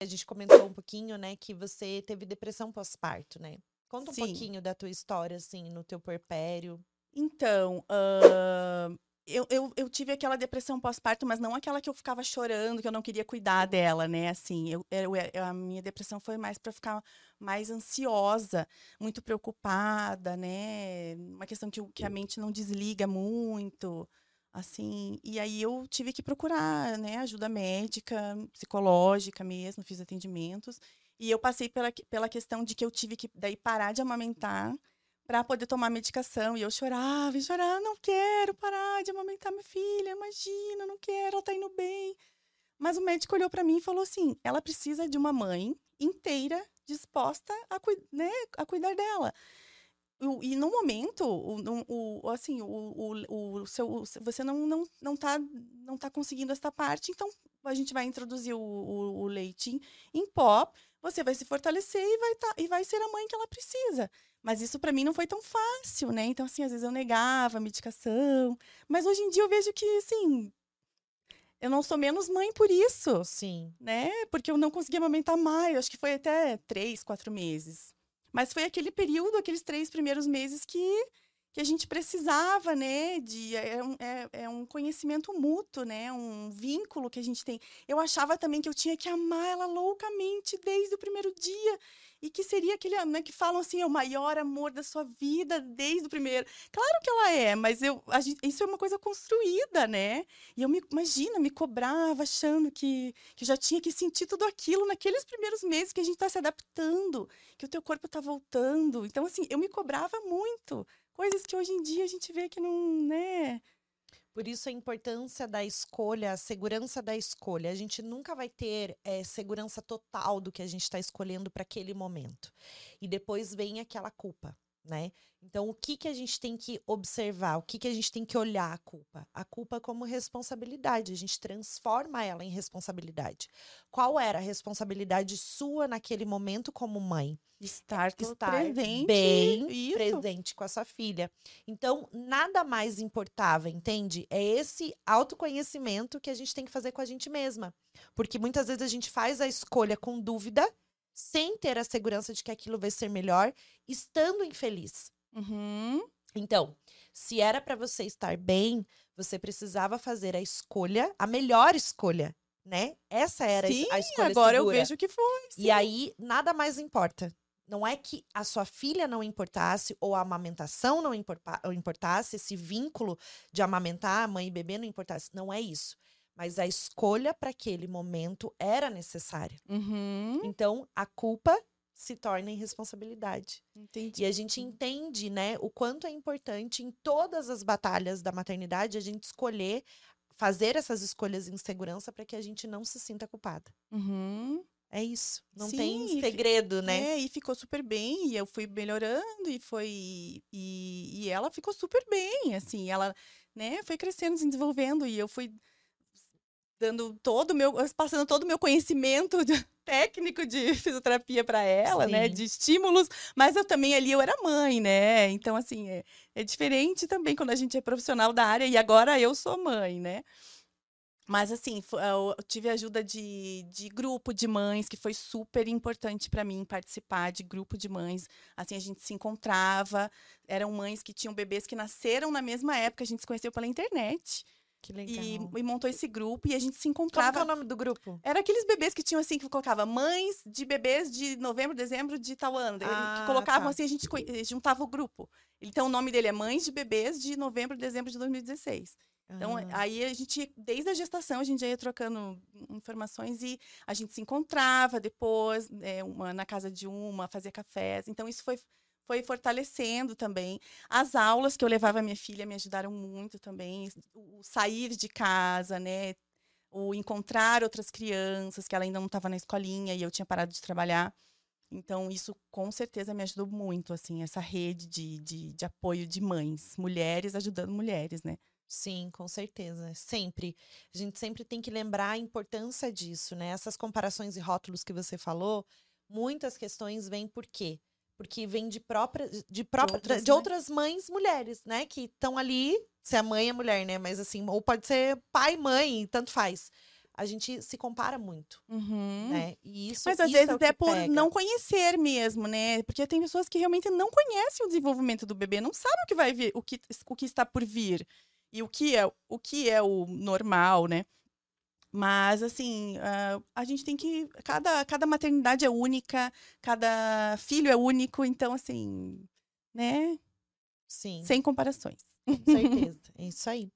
A gente comentou um pouquinho, né, que você teve depressão pós-parto, né? Conta um Sim. pouquinho da tua história, assim, no teu puerpério. Então, hã, eu, eu, eu tive aquela depressão pós-parto, mas não aquela que eu ficava chorando, que eu não queria cuidar dela, né? Assim, eu, eu- eu- a minha depressão foi mais para ficar mais ansiosa, muito preocupada, né? Uma questão que, que a mente não desliga muito, assim. E aí eu tive que procurar, né, ajuda médica, psicológica mesmo, fiz atendimentos. E eu passei pela, pela questão de que eu tive que daí parar de amamentar para poder tomar medicação. E eu chorava e chorava, não quero parar de amamentar minha filha, imagina, não quero, ela tá indo bem. Mas o médico olhou para mim e falou assim: ela precisa de uma mãe inteira disposta a, né, a cuidar dela. E no momento, o, o- assim, o, o, o seu, você não, não, não, tá, não tá conseguindo esta parte, então a gente vai introduzir o, o, o leite em, pó, você vai se fortalecer e vai, tá, e vai ser a mãe que ela precisa. Mas isso para mim não foi tão fácil, né? Então, assim, às vezes eu negava a medicação. Mas hoje em dia eu vejo que, assim, eu não sou menos mãe por isso, Sim. né? Porque eu não conseguia amamentar mais. Acho que foi até três, quatro meses. Mas foi aquele período, aqueles três primeiros meses que, que a gente precisava, né? De, é, um, é, é um conhecimento mútuo, né? Um vínculo que a gente tem. Eu achava também que eu tinha que amar ela loucamente desde o primeiro dia. E que seria aquele, né, que falam assim, é o maior amor da sua vida desde o primeiro. Claro que ela é, mas eu, gente- isso é uma coisa construída, né? E eu me, imagina, me cobrava achando que, que eu já tinha que sentir tudo aquilo naqueles primeiros meses que a gente está se adaptando, que o teu corpo está voltando. Então, assim, eu me cobrava muito. Coisas que hoje em dia a gente vê que não, né? Por isso a importância da escolha, a segurança da escolha. A gente nunca vai ter eh, segurança total do que a gente está escolhendo para aquele momento. E depois vem aquela culpa, né? Então, o que, que a gente tem que observar? O que, que a gente tem que olhar a culpa? A culpa como responsabilidade. A gente transforma ela em responsabilidade. Qual era a responsabilidade sua naquele momento como mãe? Estar, to- estar presente. bem isso. presente com a sua filha. Então, nada mais importava, entende? É esse autoconhecimento que a gente tem que fazer com a gente mesma. Porque muitas vezes a gente faz a escolha com dúvida, sem ter a segurança de que aquilo vai ser melhor, estando infeliz. Uhum. Então, se era para você estar bem, você precisava fazer a escolha, a melhor escolha, né? Essa era Sim, a escolha agora eu segura. vejo que foi. E sim. aí, nada mais importa. Não é que a sua filha não importasse ou a amamentação não importasse, esse vínculo de amamentar mãe e bebê não importasse. Não é isso. Mas a escolha para aquele momento era necessária. Uhum. Então, a culpa se torna irresponsabilidade. Entendi. E a gente entende, né, o quanto é importante em todas as batalhas da maternidade a gente escolher fazer essas escolhas em segurança para que a gente não se sinta culpada. Uhum. É isso. Não Sim, tem segredo, né? É, e ficou super bem, e eu fui melhorando, e foi. E, e ela ficou super bem, assim, ela, né, foi crescendo, se desenvolvendo, e eu fui dando todo o meu, passando todo o meu conhecimento de- técnico de fisioterapia para ela, né, Sim. de estímulos, mas eu também ali eu era mãe, né, então assim, é, é diferente também quando a gente é profissional da área, e agora eu sou mãe, né. Mas assim, fo- eu tive ajuda de, de grupo de mães, que foi super importante para mim participar de grupo de mães. Assim, a gente se encontrava, eram mães que tinham bebês que nasceram na mesma época, a gente se conheceu pela internet. Que legal. E, e montou esse grupo e a gente se Como que é encontrava. o nome do grupo? Era aqueles bebês que tinham assim, que colocava mães de bebês de novembro, dezembro de tal ano. Ah, que colocavam tá. assim, a gente eh, juntava o grupo. Então, o nome dele é Mães de Bebês de novembro, dezembro de 2016. Então, Ah, aí a gente, desde a gestação, a gente já ia trocando informações e a gente se encontrava depois, é, uma na casa de uma, fazia cafés. Então, isso foi, foi fortalecendo também. As aulas que eu levava a minha filha me ajudaram muito também. O sair de casa, né? O encontrar outras crianças, que ela ainda não estava na escolinha e eu tinha parado de trabalhar. Então, isso com certeza me ajudou muito, assim, essa rede de, de, de apoio de mães, mulheres ajudando mulheres, né? Sim, com certeza. Sempre. A gente sempre tem que lembrar a importância disso, né? Essas comparações e rótulos que você falou, muitas questões vêm por quê? Porque vem de própria, de própria, outras de mães. outras mães mulheres, né? Que estão ali, se a mãe é mulher, né? Mas assim, ou pode ser pai, mãe, tanto faz. a gente se compara muito, Uhum. né? E isso, Mas às isso vezes é por pega. não conhecer mesmo, né? Porque tem pessoas que realmente não conhecem o desenvolvimento do bebê, não sabem o que vai vir, o que, o que está por vir e o que é o que é o normal, né? Mas assim, ah, a gente tem que cada cada maternidade é única, cada filho é único, então assim, né? Sim, Sem comparações. com certeza. É isso aí.